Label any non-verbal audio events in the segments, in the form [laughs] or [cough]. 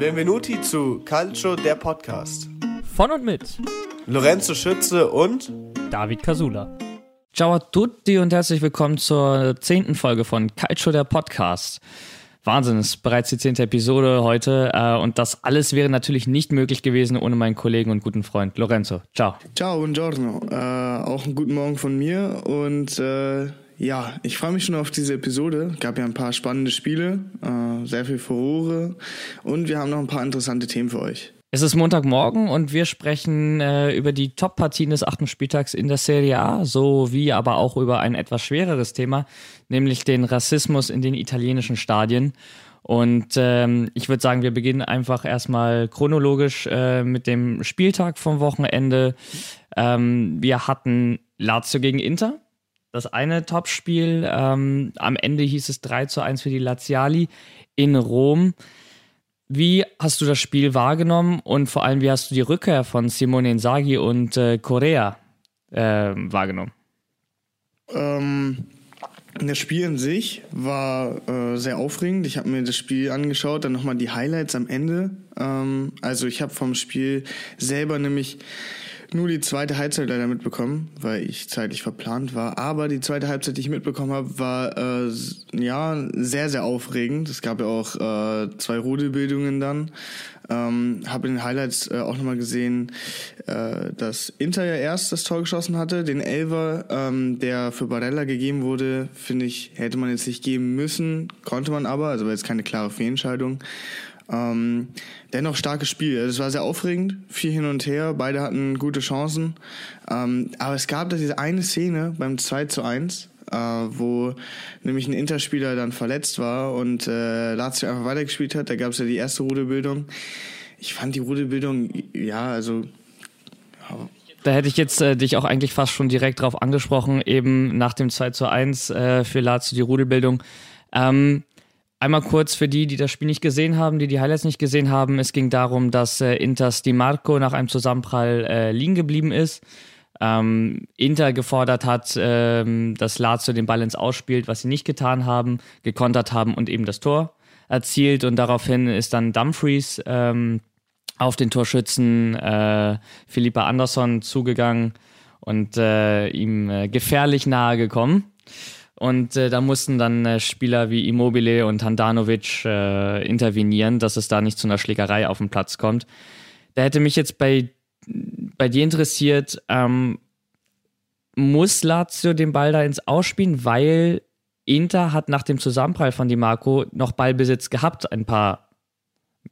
Benvenuti zu Calcio, der Podcast. Von und mit Lorenzo Schütze und David Casula. Ciao a tutti und herzlich willkommen zur zehnten Folge von Calcio, der Podcast. Wahnsinn, es ist bereits die zehnte Episode heute äh, und das alles wäre natürlich nicht möglich gewesen ohne meinen Kollegen und guten Freund Lorenzo. Ciao. Ciao, buongiorno. Äh, auch einen guten Morgen von mir und äh, ja, ich freue mich schon auf diese Episode. Gab ja ein paar spannende Spiele, äh, sehr viel Furore und wir haben noch ein paar interessante Themen für euch. Es ist Montagmorgen und wir sprechen äh, über die Top-Partien des achten Spieltags in der Serie A, sowie aber auch über ein etwas schwereres Thema, nämlich den Rassismus in den italienischen Stadien. Und ähm, ich würde sagen, wir beginnen einfach erstmal chronologisch äh, mit dem Spieltag vom Wochenende. Ähm, wir hatten Lazio gegen Inter, das eine Topspiel. Ähm, am Ende hieß es 3 zu 1 für die Laziali in Rom. Wie hast du das Spiel wahrgenommen und vor allem, wie hast du die Rückkehr von Simone Inzaghi und äh, Korea äh, wahrgenommen? Ähm, das Spiel an sich war äh, sehr aufregend. Ich habe mir das Spiel angeschaut, dann nochmal die Highlights am Ende. Ähm, also ich habe vom Spiel selber nämlich nur die zweite Halbzeit leider mitbekommen, weil ich zeitlich verplant war. Aber die zweite Halbzeit, die ich mitbekommen habe, war äh, ja sehr, sehr aufregend. Es gab ja auch äh, zwei Rudelbildungen dann. Ähm, habe in den Highlights äh, auch nochmal gesehen, äh, dass Inter ja erst das Tor geschossen hatte. Den Elver, ähm, der für Barella gegeben wurde, finde ich, hätte man jetzt nicht geben müssen, konnte man aber, also war jetzt keine klare Fehlentscheidung. Ähm, dennoch starkes Spiel. Es war sehr aufregend, viel hin und her, beide hatten gute Chancen. Ähm, aber es gab da diese eine Szene beim 2 zu 1, äh, wo nämlich ein Interspieler dann verletzt war und äh, Lazio einfach weitergespielt hat. Da gab es ja die erste Rudelbildung. Ich fand die Rudelbildung, ja, also da hätte ich jetzt äh, dich auch eigentlich fast schon direkt drauf angesprochen, eben nach dem 2 zu 1 äh, für Lazio die Rudelbildung. Ähm, Einmal kurz für die, die das Spiel nicht gesehen haben, die die Highlights nicht gesehen haben. Es ging darum, dass äh, Inters Di Marco nach einem Zusammenprall äh, liegen geblieben ist. Ähm, Inter gefordert hat, ähm, dass Lazio den Ball ins Ausspielt, was sie nicht getan haben, gekontert haben und eben das Tor erzielt. Und daraufhin ist dann Dumfries ähm, auf den Torschützen äh, Philippa Andersson zugegangen und äh, ihm äh, gefährlich nahe gekommen. Und äh, da mussten dann äh, Spieler wie Immobile und Handanovic äh, intervenieren, dass es da nicht zu einer Schlägerei auf den Platz kommt. Da hätte mich jetzt bei, bei dir interessiert, ähm, muss Lazio den Ball da ins Ausspielen, weil Inter hat nach dem Zusammenprall von Di Marco noch Ballbesitz gehabt, ein paar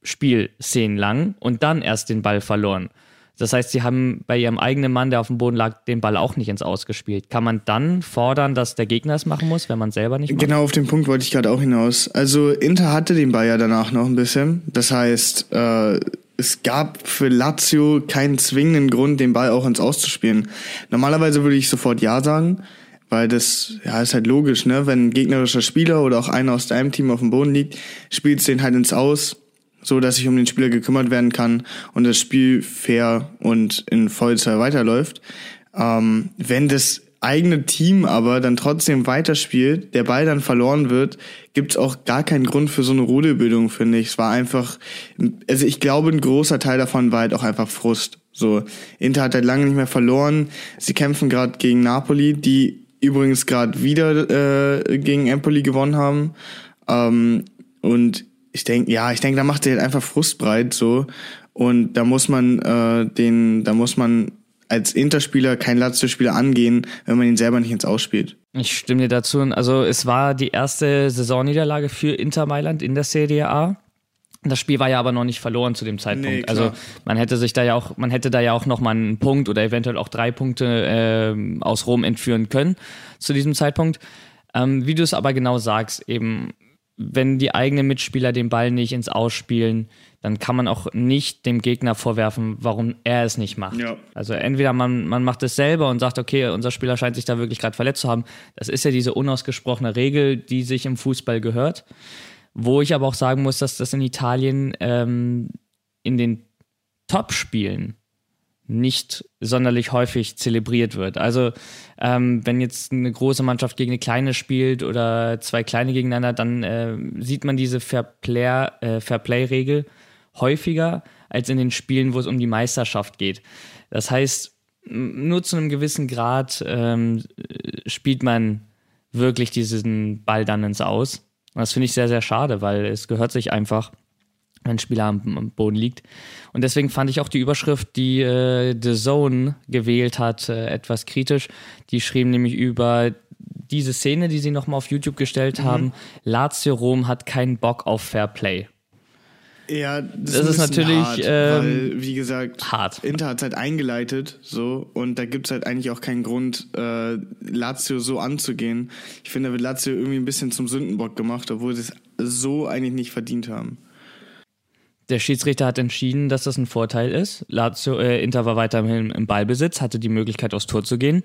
Spielszenen lang und dann erst den Ball verloren. Das heißt, sie haben bei ihrem eigenen Mann, der auf dem Boden lag, den Ball auch nicht ins Ausgespielt. Kann man dann fordern, dass der Gegner es machen muss, wenn man selber nicht macht? Genau auf den Punkt wollte ich gerade auch hinaus. Also Inter hatte den Ball ja danach noch ein bisschen. Das heißt, äh, es gab für Lazio keinen zwingenden Grund, den Ball auch ins Auszuspielen. Normalerweise würde ich sofort Ja sagen, weil das ja ist halt logisch, ne? Wenn ein gegnerischer Spieler oder auch einer aus deinem Team auf dem Boden liegt, spielst den halt ins Aus so dass sich um den Spieler gekümmert werden kann und das Spiel fair und in Vollzeit weiterläuft. Ähm, wenn das eigene Team aber dann trotzdem weiterspielt, der Ball dann verloren wird, gibt's auch gar keinen Grund für so eine Rudelbildung, finde ich. Es war einfach, also ich glaube, ein großer Teil davon war halt auch einfach Frust. So, Inter hat halt lange nicht mehr verloren. Sie kämpfen gerade gegen Napoli, die übrigens gerade wieder äh, gegen Empoli gewonnen haben. Ähm, und ich denke, ja, ich denke, da macht er halt einfach frustbreit so. Und da muss man äh, den, da muss man als Interspieler kein Lazio-Spieler angehen, wenn man ihn selber nicht ins Ausspielt. Ich stimme dir dazu. Also es war die erste Saisonniederlage für Inter Mailand in der Serie A. Das Spiel war ja aber noch nicht verloren zu dem Zeitpunkt. Nee, also man hätte sich da ja auch, man hätte da ja auch noch mal einen Punkt oder eventuell auch drei Punkte äh, aus Rom entführen können zu diesem Zeitpunkt. Ähm, wie du es aber genau sagst, eben wenn die eigenen Mitspieler den Ball nicht ins Ausspielen, dann kann man auch nicht dem Gegner vorwerfen, warum er es nicht macht. Ja. Also entweder man, man macht es selber und sagt, okay, unser Spieler scheint sich da wirklich gerade verletzt zu haben. Das ist ja diese unausgesprochene Regel, die sich im Fußball gehört. Wo ich aber auch sagen muss, dass das in Italien ähm, in den Top-Spielen nicht sonderlich häufig zelebriert wird. Also ähm, wenn jetzt eine große Mannschaft gegen eine kleine spielt oder zwei kleine gegeneinander, dann äh, sieht man diese Fairplay-Regel äh, häufiger als in den Spielen, wo es um die Meisterschaft geht. Das heißt, nur zu einem gewissen Grad ähm, spielt man wirklich diesen Ball dann ins Aus. Und das finde ich sehr, sehr schade, weil es gehört sich einfach, wenn ein Spieler am, am Boden liegt. Und deswegen fand ich auch die Überschrift, die äh, The Zone gewählt hat, äh, etwas kritisch. Die schrieben nämlich über diese Szene, die sie nochmal auf YouTube gestellt mhm. haben. Lazio Rom hat keinen Bock auf Fair Play. Ja, das, das ist, natürlich hart, ähm, weil, wie gesagt, hart. Inter hat es halt eingeleitet, so und da gibt es halt eigentlich auch keinen Grund, äh, Lazio so anzugehen. Ich finde, da wird Lazio irgendwie ein bisschen zum Sündenbock gemacht, obwohl sie es so eigentlich nicht verdient haben. Der Schiedsrichter hat entschieden, dass das ein Vorteil ist. Lazio, äh, Inter war weiterhin im Ballbesitz, hatte die Möglichkeit, aufs Tor zu gehen.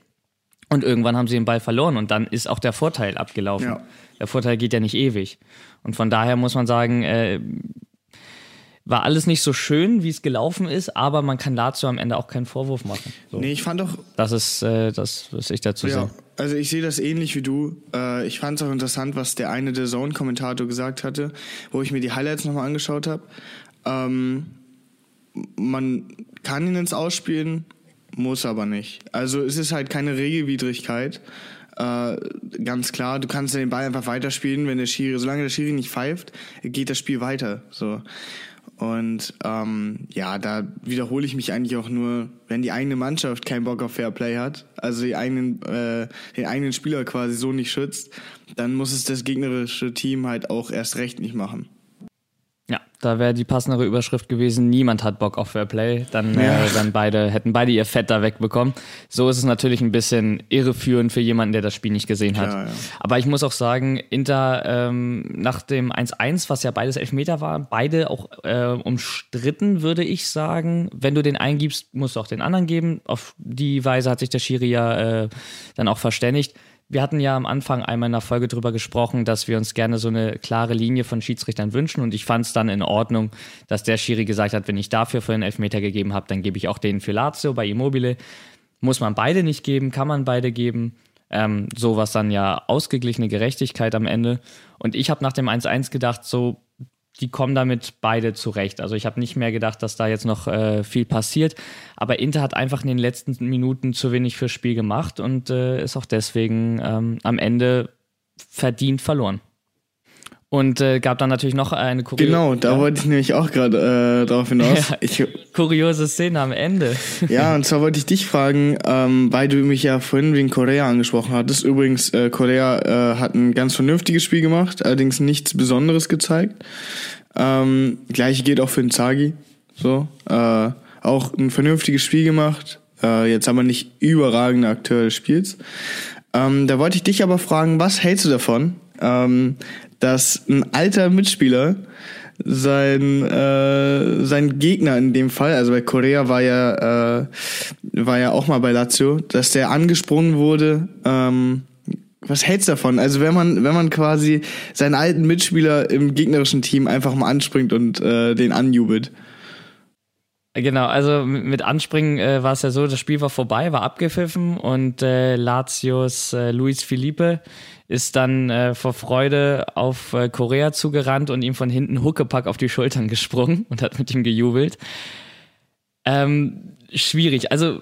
Und irgendwann haben sie den Ball verloren und dann ist auch der Vorteil abgelaufen. Ja. Der Vorteil geht ja nicht ewig. Und von daher muss man sagen, äh, war alles nicht so schön, wie es gelaufen ist, aber man kann dazu am Ende auch keinen Vorwurf machen. So. Nee, ich fand doch. Das ist äh, das, was ich dazu ja, sehe. Also ich sehe das ähnlich wie du. Äh, ich fand es auch interessant, was der eine der Zone-Kommentator gesagt hatte, wo ich mir die Highlights nochmal angeschaut habe. Ähm, man kann ihn ins Ausspielen, muss aber nicht. Also es ist halt keine Regelwidrigkeit. Äh, ganz klar, du kannst den Ball einfach weiterspielen, wenn der Schiri, solange der Schiri nicht pfeift, geht das Spiel weiter. So. Und ähm, ja, da wiederhole ich mich eigentlich auch nur, wenn die eigene Mannschaft keinen Bock auf Fairplay hat, also die eigenen, äh, den eigenen Spieler quasi so nicht schützt, dann muss es das gegnerische Team halt auch erst recht nicht machen. Ja, da wäre die passendere Überschrift gewesen, niemand hat Bock auf Fairplay, dann, ja. äh, dann beide, hätten beide ihr Fett da wegbekommen. So ist es natürlich ein bisschen irreführend für jemanden, der das Spiel nicht gesehen hat. Ja, ja. Aber ich muss auch sagen, Inter ähm, nach dem 1-1, was ja beides Elfmeter war, beide auch äh, umstritten, würde ich sagen. Wenn du den eingibst, musst du auch den anderen geben. Auf die Weise hat sich der Schiri ja äh, dann auch verständigt wir hatten ja am Anfang einmal in der Folge darüber gesprochen, dass wir uns gerne so eine klare Linie von Schiedsrichtern wünschen und ich fand es dann in Ordnung, dass der Schiri gesagt hat, wenn ich dafür für einen Elfmeter gegeben habe, dann gebe ich auch den für Lazio bei Immobile. Muss man beide nicht geben, kann man beide geben. Ähm, so was dann ja ausgeglichene Gerechtigkeit am Ende. Und ich habe nach dem 1-1 gedacht, so die kommen damit beide zurecht. Also ich habe nicht mehr gedacht, dass da jetzt noch äh, viel passiert. Aber Inter hat einfach in den letzten Minuten zu wenig fürs Spiel gemacht und äh, ist auch deswegen ähm, am Ende verdient verloren. Und äh, gab dann natürlich noch eine kuriose. Genau, da ja. wollte ich nämlich auch gerade äh, drauf hinaus. [laughs] Ja, ich, kuriose Szene am Ende. ja, [laughs] und zwar wollte ich dich fragen, ähm, weil du mich ja vorhin wegen Korea angesprochen hattest. Übrigens, äh, Korea äh, hat ein ganz vernünftiges Spiel gemacht, allerdings nichts Besonderes gezeigt. Ähm, Gleiche geht auch für den Zagi. So, äh, auch ein vernünftiges Spiel gemacht. Äh, jetzt aber nicht überragender Akteur des Spiels. Ähm, da wollte ich dich aber fragen, was hältst du davon, ähm, dass ein alter Mitspieler sein äh, sein Gegner in dem Fall, also bei Korea war ja äh, war ja auch mal bei Lazio, dass der angesprungen wurde. Ähm, was hältst du davon? Also wenn man wenn man quasi seinen alten Mitspieler im gegnerischen Team einfach mal anspringt und äh, den anjubelt. Genau, also mit Anspringen äh, war es ja so, das Spiel war vorbei, war abgepfiffen und äh, Latios äh, Luis Felipe ist dann äh, vor Freude auf äh, Korea zugerannt und ihm von hinten Huckepack auf die Schultern [laughs] gesprungen und hat mit ihm gejubelt. Ähm, schwierig. Also,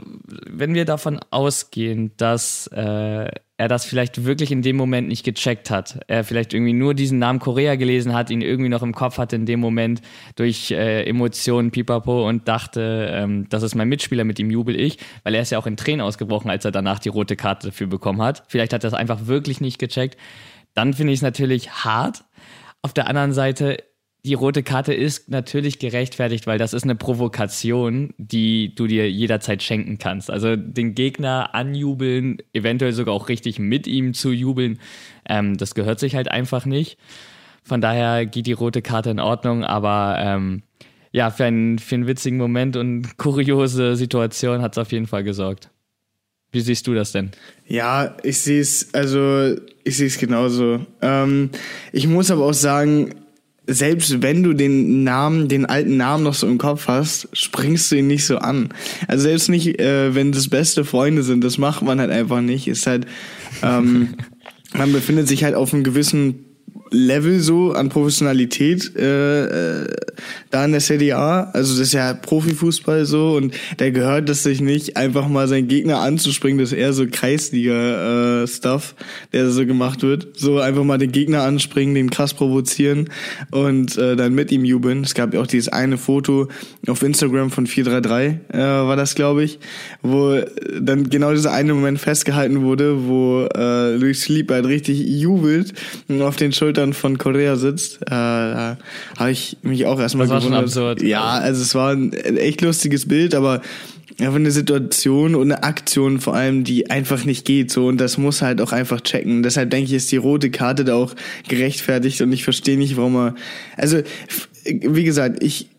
wenn wir davon ausgehen, dass äh, er das vielleicht wirklich in dem Moment nicht gecheckt hat, er vielleicht irgendwie nur diesen Namen Korea gelesen hat, ihn irgendwie noch im Kopf hatte in dem Moment durch äh, Emotionen, pipapo und dachte, ähm, das ist mein Mitspieler, mit ihm jubel ich, weil er ist ja auch in Tränen ausgebrochen, als er danach die rote Karte dafür bekommen hat. Vielleicht hat er das einfach wirklich nicht gecheckt. Dann finde ich es natürlich hart. Auf der anderen Seite die rote Karte ist natürlich gerechtfertigt, weil das ist eine Provokation, die du dir jederzeit schenken kannst. Also den Gegner anjubeln, eventuell sogar auch richtig mit ihm zu jubeln, ähm, das gehört sich halt einfach nicht. Von daher geht die rote Karte in Ordnung, aber ähm, ja, für einen, für einen witzigen Moment und [laughs] kuriose Situation hat es auf jeden Fall gesorgt. Wie siehst du das denn? Ja, ich sehe es, also ich sehe es genauso. Ähm, ich muss aber auch sagen, selbst wenn du den Namen, den alten Namen noch so im Kopf hast, springst du ihn nicht so an. Also selbst nicht, äh, wenn das beste Freunde sind, das macht man halt einfach nicht. Ist halt, ähm, [laughs] man befindet sich halt auf einem gewissen Level so an Professionalität äh, äh, da in der Serie A. Also das ist ja Profifußball so und der gehört das sich nicht, einfach mal seinen Gegner anzuspringen. Das ist eher so Kreisliga-Stuff, äh, der so gemacht wird. So einfach mal den Gegner anspringen, den krass provozieren und äh, dann mit ihm jubeln. Es gab ja auch dieses eine Foto auf Instagram von 433, äh, war das glaube ich, wo dann genau dieser eine Moment festgehalten wurde, wo äh, Luis Felipe halt richtig jubelt und auf den Schultern von Korea sitzt. Äh, da habe ich mich auch erstmal Das war schon gewundert. absurd. Ja, also es war ein echt lustiges Bild, aber einfach eine Situation und eine Aktion vor allem, die einfach nicht geht so und das muss halt auch einfach checken. Deshalb denke ich, ist die rote Karte da auch gerechtfertigt und ich verstehe nicht, warum er also wie gesagt, ich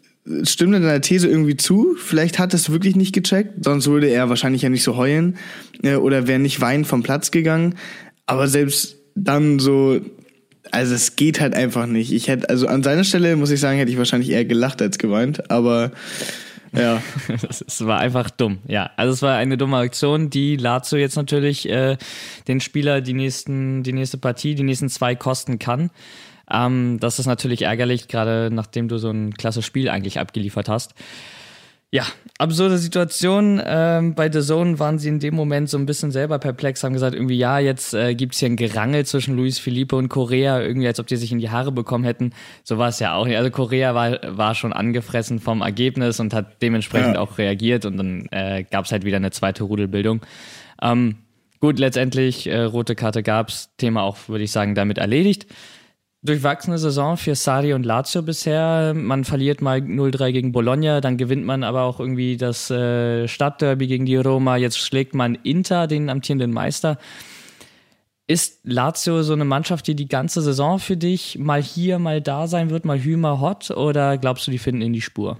stimme deiner These irgendwie zu. Vielleicht hat es wirklich nicht gecheckt, sonst würde er wahrscheinlich ja nicht so heulen äh, oder wäre nicht weinend vom Platz gegangen. Aber selbst dann so, also es geht halt einfach nicht. Ich hätte, also an seiner Stelle muss ich sagen, hätte ich wahrscheinlich eher gelacht als geweint. Aber ja, [laughs] Es war einfach dumm, ja. Also es war eine dumme Aktion, die Lazio jetzt natürlich äh, den Spieler die nächsten, die nächste Partie, die nächsten zwei kosten kann. Ähm, das ist natürlich ärgerlich, gerade nachdem du so ein klasse Spiel eigentlich abgeliefert hast. Ja, absurde Situation. Ähm, bei The Zone waren sie in dem Moment so ein bisschen selber perplex, haben gesagt, irgendwie, ja, jetzt äh, gibt's hier ein Gerangel zwischen Luis Felipe und Korea, irgendwie, als ob die sich in die Haare bekommen hätten. So war es ja auch nicht. Also Korea war, war schon angefressen vom Ergebnis und hat dementsprechend Ja. auch reagiert und dann äh, gab's halt wieder eine zweite Rudelbildung. Ähm, gut, letztendlich, äh, rote Karte gab's, Thema auch, würde ich sagen, damit erledigt durchwachsene Saison für Sari und Lazio bisher. Man verliert mal 0-3 gegen Bologna, dann gewinnt man aber auch irgendwie das äh, Stadtderby gegen die Roma. Jetzt schlägt man Inter, den amtierenden Meister. Ist Lazio so eine Mannschaft, die die ganze Saison für dich mal hier, mal da sein wird, mal hü, mal hot? Oder glaubst du, die finden in die Spur?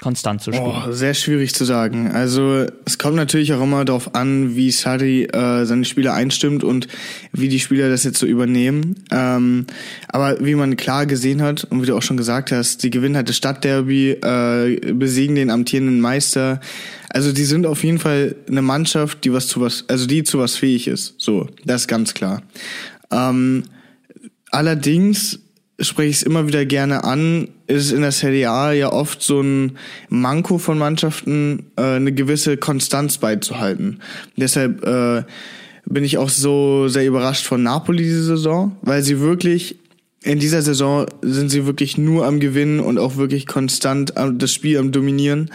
Konstant zu spielen. Oh, sehr schwierig zu sagen. Also es kommt natürlich auch immer darauf an, wie Sari äh, seine Spieler einstimmt und wie die Spieler das jetzt so übernehmen. Ähm, aber wie man klar gesehen hat und wie du auch schon gesagt hast, die gewinnen halt das Stadtderby, äh, besiegen den amtierenden Meister. Also die sind auf jeden Fall eine Mannschaft, die was zu was, also die zu was fähig ist. So, das ist ganz klar. Ähm, Allerdings spreche ich es immer wieder gerne an, ist in der Serie A ja oft so ein Manko von Mannschaften, äh, eine gewisse Konstanz beizuhalten. Deshalb äh, bin ich auch so sehr überrascht von Napoli diese Saison, weil sie wirklich in dieser Saison sind sie wirklich nur am Gewinnen und auch wirklich konstant am, das Spiel am Dominieren.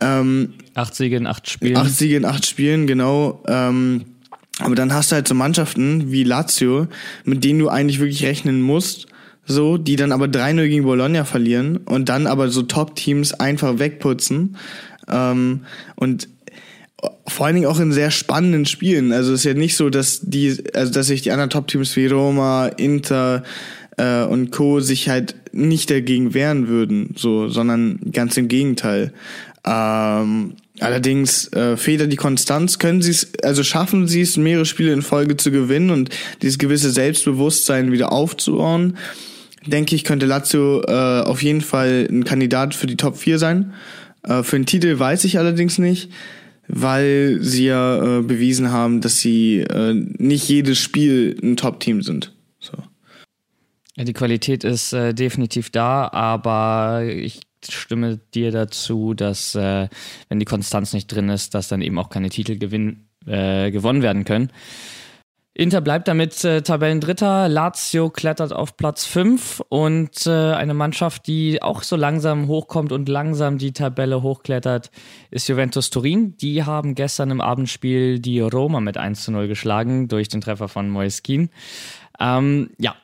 Ähm, Acht Siege in acht Spielen. Acht Siege in acht Spielen, genau. Ähm, aber dann hast du halt so Mannschaften wie Lazio, mit denen du eigentlich wirklich rechnen musst, so, die dann aber 3-0 gegen Bologna verlieren und dann aber so Top-Teams einfach wegputzen. Ähm, und vor allen Dingen auch in sehr spannenden Spielen. Also es ist ja nicht so, dass die, also dass sich die anderen Top-Teams wie Roma, Inter äh, und Co. sich halt nicht dagegen wehren würden, so, sondern ganz im Gegenteil. Ähm, allerdings äh, fehlt die Konstanz, können sie es, also schaffen sie es, mehrere Spiele in Folge zu gewinnen und dieses gewisse Selbstbewusstsein wieder aufzubauen. Denke ich, könnte Lazio äh, auf jeden Fall ein Kandidat für die Top 4 sein. Äh, für den Titel weiß ich allerdings nicht, weil sie ja äh, bewiesen haben, dass sie äh, nicht jedes Spiel ein Top-Team sind. So. Die Qualität ist äh, definitiv da, aber ich stimme dir dazu, dass äh, wenn die Konstanz nicht drin ist, dass dann eben auch keine Titel gewinn, äh, gewonnen werden können. Inter bleibt damit äh, Tabellendritter, Lazio klettert auf Platz 5 und äh, eine Mannschaft, die auch so langsam hochkommt und langsam die Tabelle hochklettert, ist Juventus Turin. Die haben gestern im Abendspiel die Roma mit 1 zu 0 geschlagen durch den Treffer von Moiskin. Ähm, ja,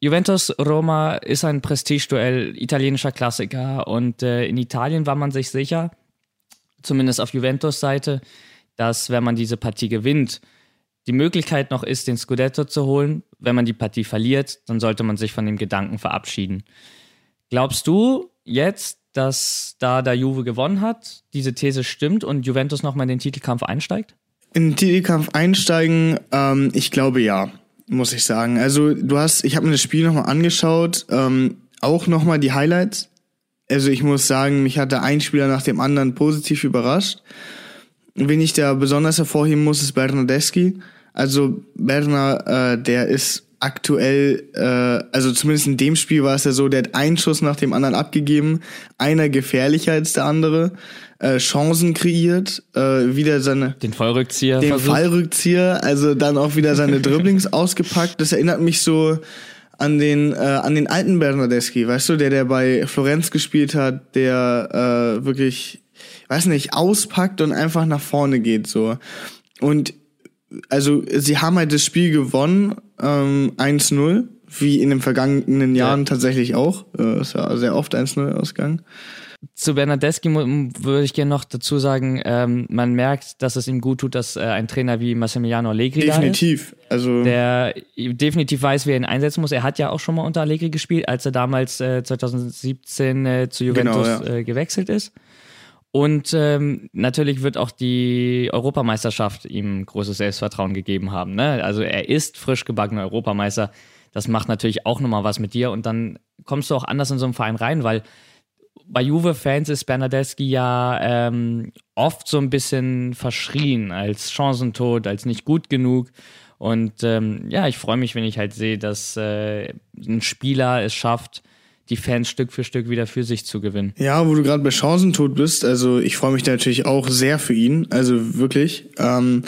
Juventus Roma ist ein Prestigeduell, italienischer Klassiker und äh, in Italien war man sich sicher, zumindest auf Juventus Seite, dass wenn man diese Partie gewinnt, die Möglichkeit noch ist, den Scudetto zu holen. Wenn man die Partie verliert, dann sollte man sich von dem Gedanken verabschieden. Glaubst du jetzt, dass da der Juve gewonnen hat, diese These stimmt und Juventus nochmal in den Titelkampf einsteigt? In den Titelkampf einsteigen, ähm, ich glaube ja, muss ich sagen. Also du hast, ich habe mir das Spiel nochmal angeschaut, ähm, auch nochmal die Highlights. Also ich muss sagen, mich hat da ein Spieler nach dem anderen positiv überrascht. Wen ich da besonders hervorheben muss, ist Bernardeschi. Also Berner, äh, der ist aktuell, äh, also zumindest in dem Spiel war es ja so, der hat einen Schuss nach dem anderen abgegeben, einer gefährlicher als der andere, äh, Chancen kreiert, äh, wieder seine den Fallrückzieher, den versucht. Fallrückzieher, also dann auch wieder seine Dribblings [laughs] ausgepackt. Das erinnert mich so an den äh, an den alten Bernardeschi, weißt du, der der bei Florenz gespielt hat, der äh, wirklich, weiß nicht, auspackt und einfach nach vorne geht so. Und also sie haben halt das Spiel gewonnen, ähm, 1-0, wie in den vergangenen Jahren ja. tatsächlich auch. Äh, es war sehr oft 1-0 ausgegangen. Zu Bernardeschi würde ich gerne noch dazu sagen, ähm, man merkt, dass es ihm gut tut, dass äh, ein Trainer wie Massimiliano Allegri definitiv, da ist, also der definitiv weiß, wie er ihn einsetzen muss. Er hat ja auch schon mal unter Allegri gespielt, als er damals äh, 2017 äh, zu Juventus genau, ja. Äh, gewechselt ist. Und ähm, natürlich wird auch die Europameisterschaft ihm großes Selbstvertrauen gegeben haben. Ne? Also er ist frisch gebackener Europameister. Das macht natürlich auch nochmal was mit dir und dann kommst du auch anders in so einen Verein rein, weil bei Juve-Fans ist Bernadeschi ja ähm, oft so ein bisschen verschrien als Chancentod, als nicht gut genug. Und ähm, ja, ich freue mich, wenn ich halt sehe, dass äh, ein Spieler es schafft, die Fans Stück für Stück wieder für sich zu gewinnen. Ja, wo du gerade bei Chancentod bist, also ich freue mich da natürlich auch sehr für ihn, also wirklich. Ähm,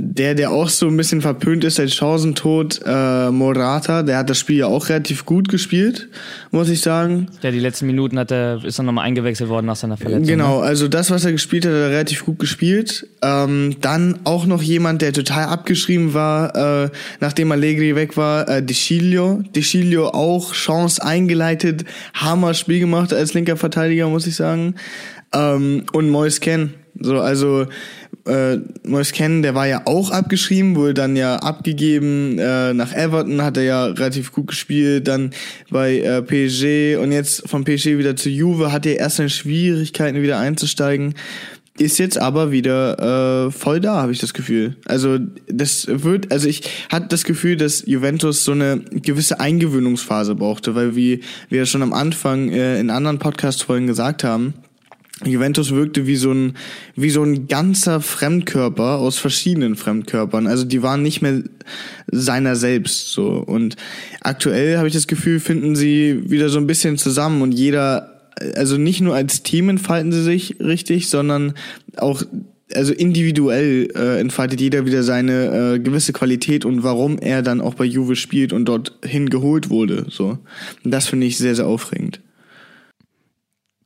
der, der auch so ein bisschen verpönt ist als Chancentod, äh, Morata, der hat das Spiel ja auch relativ gut gespielt, muss ich sagen. Der die letzten Minuten hat er, ist dann nochmal eingewechselt worden nach seiner Verletzung. Genau, ne? also das, was er gespielt hat, hat er relativ gut gespielt. Ähm, dann auch noch jemand, der total abgeschrieben war, äh, nachdem Allegri weg war, äh, Deschilio. Deschilio auch Chance eingeleitet, Hammer Spiel gemacht als linker Verteidiger, muss ich sagen. Ähm, und Mois Ken. So, also äh, Moise Ken, der war ja auch abgeschrieben, wurde dann ja abgegeben äh, nach Everton, hat er ja relativ gut gespielt, dann bei äh, PSG und jetzt vom PSG wieder zu Juve, hat er erst seine Schwierigkeiten wieder einzusteigen, ist jetzt aber wieder äh, voll da, habe ich das Gefühl. Also das wird, also ich hatte das Gefühl, dass Juventus so eine gewisse Eingewöhnungsphase brauchte, weil wie wir schon am Anfang äh, in anderen Podcast-Folgen gesagt haben, Juventus wirkte wie so ein wie so ein ganzer Fremdkörper aus verschiedenen Fremdkörpern. Also die waren nicht mehr seiner selbst so und aktuell habe ich das Gefühl, finden sie wieder so ein bisschen zusammen und jeder also nicht nur als Team entfalten sie sich richtig, sondern auch also individuell äh, entfaltet jeder wieder seine äh, gewisse Qualität und warum er dann auch bei Juve spielt und dorthin geholt wurde. So, und das finde ich sehr sehr aufregend.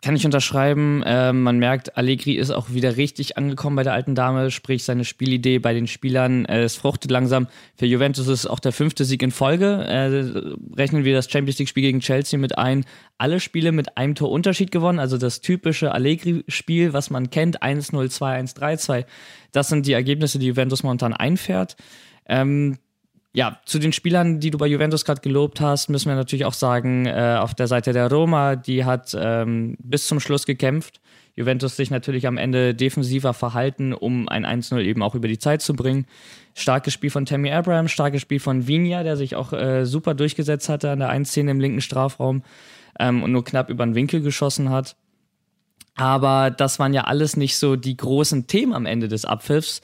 Kann ich unterschreiben. Äh, man merkt, Allegri ist auch wieder richtig angekommen bei der alten Dame, sprich seine Spielidee bei den Spielern. Äh, es fruchtet langsam. Für Juventus ist auch der fünfte Sieg in Folge. Äh, rechnen wir das Champions League-Spiel gegen Chelsea mit ein. Alle Spiele mit einem Torunterschied gewonnen, also das typische Allegri-Spiel, was man kennt, 1-0, 2-1, 3-2. Das sind die Ergebnisse, die Juventus momentan einfährt. Ähm, ja, zu den Spielern, die du bei Juventus gerade gelobt hast, müssen wir natürlich auch sagen, äh, auf der Seite der Roma, die hat ähm, bis zum Schluss gekämpft. Juventus sich natürlich am Ende defensiver verhalten, um ein 1-0 eben auch über die Zeit zu bringen. Starkes Spiel von Tammy Abraham, starkes Spiel von Vinia, der sich auch äh, super durchgesetzt hatte an der 1-10 im linken Strafraum ähm, und nur knapp über den Winkel geschossen hat. Aber das waren ja alles nicht so die großen Themen am Ende des Abpfiffs.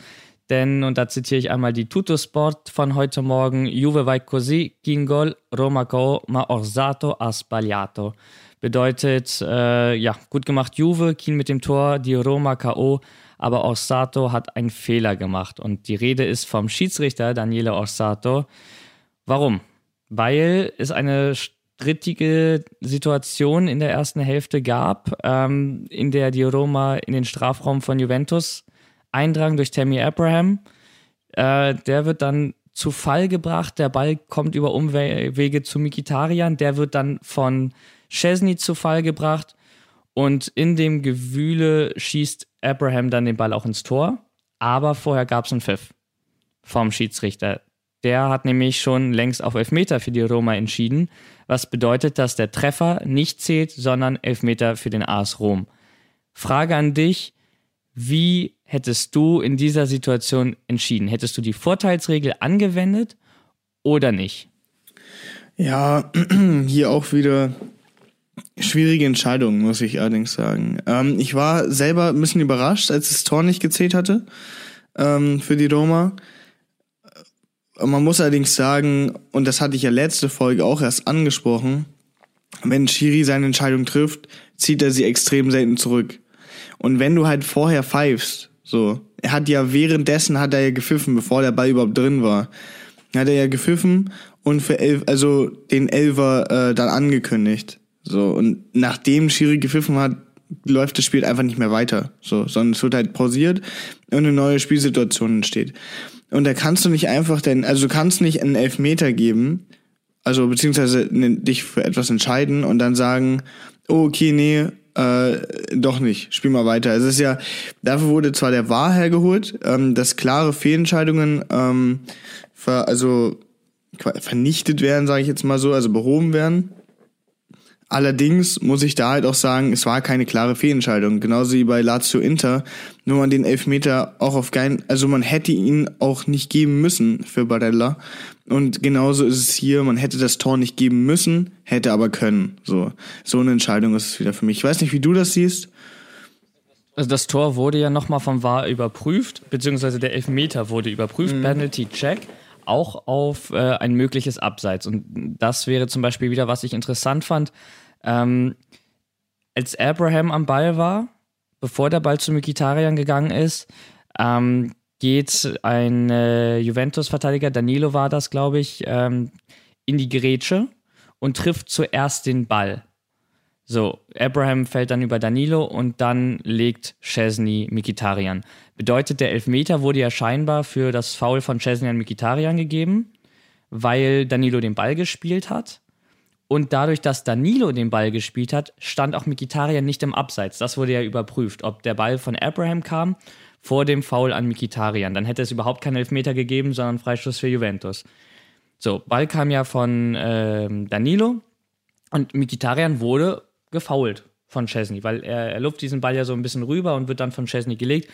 Denn, und da zitiere ich einmal die Tutosport von heute Morgen, Juve vai così, Kingol, Roma co, ma Orsato ha sbagliato. Bedeutet, äh, ja, gut gemacht Juve, Kien mit dem Tor, die Roma K.O., aber Orsato hat einen Fehler gemacht. Und die Rede ist vom Schiedsrichter Daniele Orsato. Warum? Weil es eine strittige Situation in der ersten Hälfte gab, ähm, in der die Roma in den Strafraum von Juventus Eindrang durch Tammy Abraham. Äh, der wird dann zu Fall gebracht. Der Ball kommt über Umwege zu Mikitarian. Der wird dann von Chesney zu Fall gebracht. Und in dem Gewühle schießt Abraham dann den Ball auch ins Tor. Aber vorher gab es einen Pfiff vom Schiedsrichter. Der hat nämlich schon längst auf Elfmeter für die Roma entschieden, was bedeutet, dass der Treffer nicht zählt, sondern Elfmeter für den AS Rom. Frage an dich, wie hättest du in dieser Situation entschieden? Hättest du die Vorteilsregel angewendet oder nicht? Ja, [clears throat] hier auch wieder schwierige Entscheidungen, muss ich allerdings sagen. Ähm, ich war selber ein bisschen überrascht, als das Tor nicht gezählt hatte ähm, für die Roma. Man muss allerdings sagen, und das hatte ich ja letzte Folge auch erst angesprochen, wenn Shiri seine Entscheidung trifft, zieht er sie extrem selten zurück. Und wenn du halt vorher pfeifst, so, er hat ja währenddessen hat er ja gepfiffen, bevor der Ball überhaupt drin war. Hat er ja gepfiffen und für elf, also den Elfer äh, dann angekündigt. So, und nachdem Schiri gepfiffen hat, läuft das Spiel einfach nicht mehr weiter. So, sondern es wird halt pausiert und eine neue Spielsituation entsteht. Und da kannst du nicht einfach denn, also du kannst nicht einen Elfmeter geben, also beziehungsweise dich für etwas entscheiden und dann sagen, oh, okay, nee, äh, doch nicht, spiel mal weiter. Es ist ja, dafür wurde zwar der Wahr hergeholt, ähm, dass klare Fehlentscheidungen ähm, ver, also vernichtet werden, sage ich jetzt mal so, also behoben werden. Allerdings muss ich da halt auch sagen, es war keine klare Fehlentscheidung. Genauso wie bei Lazio Inter. Nur man den Elfmeter auch auf keinen, also man hätte ihn auch nicht geben müssen für Barella. Und genauso ist es hier, man hätte das Tor nicht geben müssen, hätte aber können. So, so eine Entscheidung ist es wieder für mich. Ich weiß nicht, wie du das siehst. Also das Tor wurde ja nochmal vom VAR überprüft, beziehungsweise der Elfmeter wurde überprüft, mhm. Penalty Check auch auf äh, ein mögliches Abseits. Und das wäre zum Beispiel wieder, was ich interessant fand. Ähm, als Abraham am Ball war, bevor der Ball zu Mikitarian gegangen ist, ähm, geht ein äh, Juventus-Verteidiger, Danilo war das, glaube ich, ähm, in die Gerätsche und trifft zuerst den Ball. So, Abraham fällt dann über Danilo und dann legt Chesney Mikitarian. Bedeutet, der Elfmeter wurde ja scheinbar für das Foul von Chesney an Mikitarian gegeben, weil Danilo den Ball gespielt hat. Und dadurch, dass Danilo den Ball gespielt hat, stand auch Mikitarian nicht im Abseits. Das wurde ja überprüft, ob der Ball von Abraham kam vor dem Foul an Mikitarian. Dann hätte es überhaupt keinen Elfmeter gegeben, sondern Freistoß für Juventus. So, Ball kam ja von äh, Danilo und Mikitarian wurde gefoult von Chesney, weil er, er luft diesen Ball ja so ein bisschen rüber und wird dann von Chesney gelegt.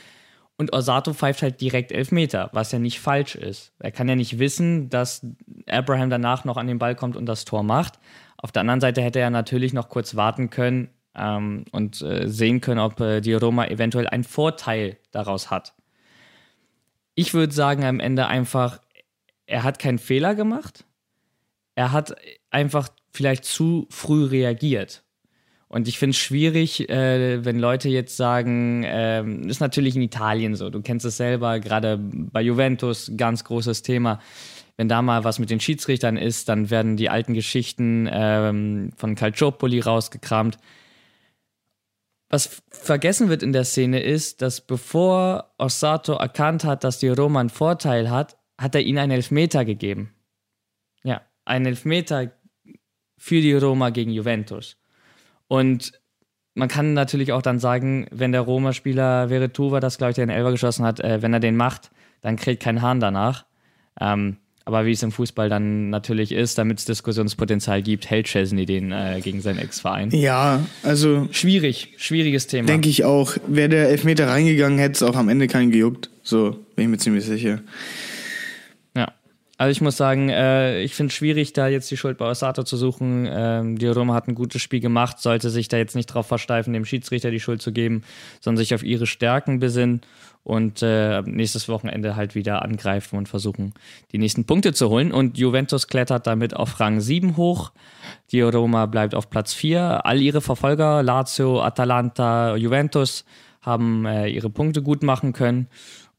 Und Osato pfeift halt direkt Elfmeter, was ja nicht falsch ist. Er kann ja nicht wissen, dass Abraham danach noch an den Ball kommt und das Tor macht. Auf der anderen Seite hätte er natürlich noch kurz warten können ähm, und äh, sehen können, ob äh, die Roma eventuell einen Vorteil daraus hat. Ich würde sagen, am Ende einfach, er hat keinen Fehler gemacht. Er hat einfach vielleicht zu früh reagiert. Und ich finde es schwierig, äh, wenn Leute jetzt sagen, äh, ist natürlich in Italien so, du kennst es selber, gerade bei Juventus, ganz großes Thema. Wenn da mal was mit den Schiedsrichtern ist, dann werden die alten Geschichten ähm, von Calciopoli rausgekramt. Was vergessen wird in der Szene ist, dass bevor Ossato erkannt hat, dass die Roma einen Vorteil hat, hat er ihnen einen Elfmeter gegeben. Ja, einen Elfmeter für die Roma gegen Juventus. Und man kann natürlich auch dann sagen, wenn der Roma-Spieler Veretuva, das glaube ich, der den Elber geschossen hat, äh, wenn er den macht, dann kriegt kein Hahn danach. Ähm, aber wie es im Fußball dann natürlich ist, damit es Diskussionspotenzial gibt, hält Chesney den äh, gegen seinen Ex-Verein. Ja, also. Schwierig, schwieriges Thema. Denke ich auch. Wäre der Elfmeter reingegangen, hätte es auch am Ende keinen gejuckt. So, bin ich mir ziemlich sicher. Also ich muss sagen, äh, ich finde es schwierig, da jetzt die Schuld bei Osato zu suchen. Ähm, die Roma hat ein gutes Spiel gemacht, sollte sich da jetzt nicht drauf versteifen, dem Schiedsrichter die Schuld zu geben, sondern sich auf ihre Stärken besinnen und äh, nächstes Wochenende halt wieder angreifen und versuchen, die nächsten Punkte zu holen. Und Juventus klettert damit auf Rang 7 hoch. Die Roma bleibt auf Platz 4. All ihre Verfolger, Lazio, Atalanta, Juventus, haben äh, ihre Punkte gut machen können.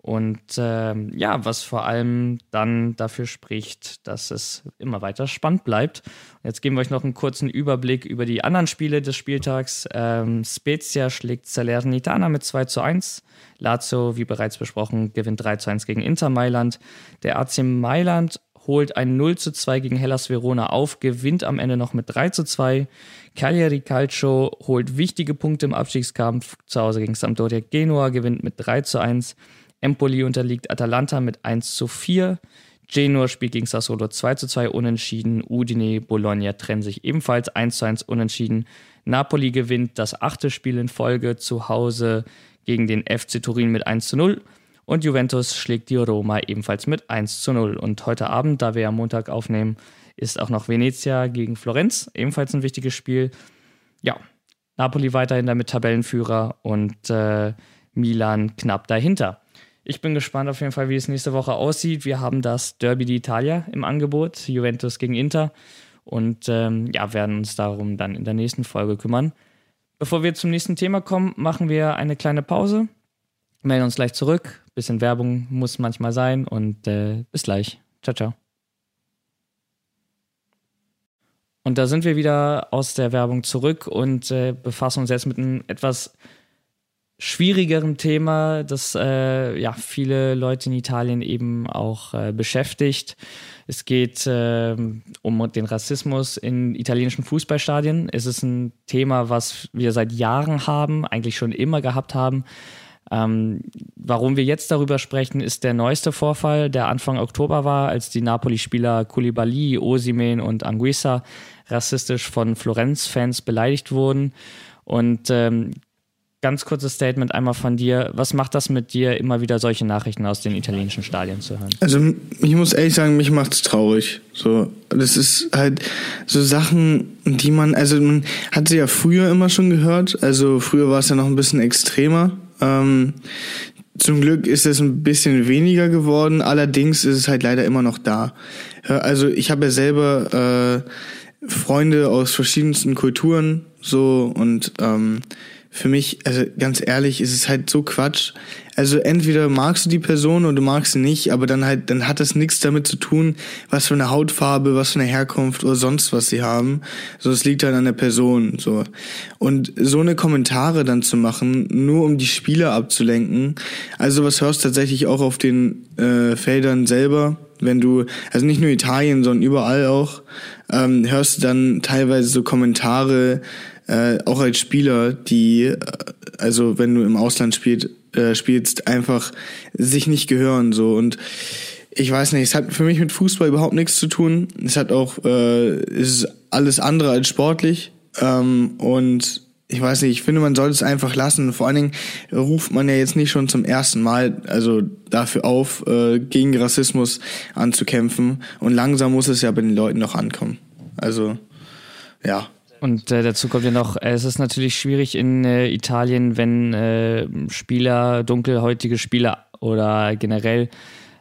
Und ähm, ja, was vor allem dann dafür spricht, dass es immer weiter spannend bleibt. Jetzt geben wir euch noch einen kurzen Überblick über die anderen Spiele des Spieltags. Ähm, Spezia schlägt Salernitana mit 2 zu 1. Lazio, wie bereits besprochen, gewinnt 3 zu 1 gegen Inter Mailand. Der AC Mailand holt ein 0 zu 2 gegen Hellas Verona auf, gewinnt am Ende noch mit 3 zu 2. Cagliari Calcio holt wichtige Punkte im Abstiegskampf zu Hause gegen Sampdoria Genua, gewinnt mit 3 zu 1. Empoli unterliegt Atalanta mit 1 zu 4. Genoa spielt gegen Sassuolo 2 zu 2 unentschieden. Udine, Bologna trennen sich ebenfalls 1 zu 1 unentschieden. Napoli gewinnt das achte Spiel in Folge zu Hause gegen den FC Turin mit 1 zu 0. Und Juventus schlägt die Roma ebenfalls mit 1 zu 0. Und heute Abend, da wir ja Montag aufnehmen, ist auch noch Venezia gegen Florenz. Ebenfalls ein wichtiges Spiel. Ja, Napoli weiterhin damit Tabellenführer und äh, Milan knapp dahinter. Ich bin gespannt auf jeden Fall, wie es nächste Woche aussieht. Wir haben das Derby d'Italia im Angebot, Juventus gegen Inter. Und ähm, ja, werden uns darum dann in der nächsten Folge kümmern. Bevor wir zum nächsten Thema kommen, machen wir eine kleine Pause, melden uns gleich zurück. Bisschen Werbung muss manchmal sein und äh, bis gleich. Ciao, ciao. Und da sind wir wieder aus der Werbung zurück und äh, befassen uns jetzt mit einem etwas schwierigeren Thema, das äh, ja viele Leute in Italien eben auch äh, beschäftigt. Es geht äh, um den Rassismus in italienischen Fußballstadien. Es ist ein Thema, was wir seit Jahren haben, eigentlich schon immer gehabt haben. Ähm, warum wir jetzt darüber sprechen, ist der neueste Vorfall, der Anfang Oktober war, als die Napoli-Spieler Koulibaly, Osimen und Anguissa rassistisch von Florenz-Fans beleidigt wurden. Und ähm, ganz kurzes Statement einmal von dir. Was macht das mit dir, immer wieder solche Nachrichten aus den italienischen Stadien zu hören? Also ich muss ehrlich sagen, mich macht's traurig. So, das ist halt so Sachen, die man, also man hat sie ja früher immer schon gehört. Also früher war es ja noch ein bisschen extremer. Ähm, zum Glück ist es ein bisschen weniger geworden. Allerdings ist es halt leider immer noch da. Also ich habe ja selber äh, Freunde aus verschiedensten Kulturen so und ähm, für mich, also ganz ehrlich, ist es halt so Quatsch. Also entweder magst du die Person oder du magst sie nicht, aber dann halt, dann hat das nichts damit zu tun, was für eine Hautfarbe, was für eine Herkunft oder sonst was sie haben. So, es liegt halt an der Person, so. Und so eine Kommentare dann zu machen, nur um die Spieler abzulenken, also was hörst du tatsächlich auch auf den äh, Feldern selber, wenn du, also nicht nur Italien, sondern überall auch, ähm, hörst du dann teilweise so Kommentare, äh, auch als Spieler, die, äh, also wenn du im Ausland spielt, äh, spielst, einfach sich nicht gehören so und ich weiß nicht, es hat für mich mit Fußball überhaupt nichts zu tun. Es hat auch, äh, es ist alles andere als sportlich ähm, und ich weiß nicht, ich finde, man sollte es einfach lassen. Vor allen Dingen ruft man ja jetzt nicht schon zum ersten Mal also dafür auf, äh, gegen Rassismus anzukämpfen. Und langsam muss es ja bei den Leuten noch ankommen. Also, ja. Und äh, dazu kommt ja noch, es ist natürlich schwierig in äh, Italien, wenn äh, Spieler, dunkelhäutige Spieler oder generell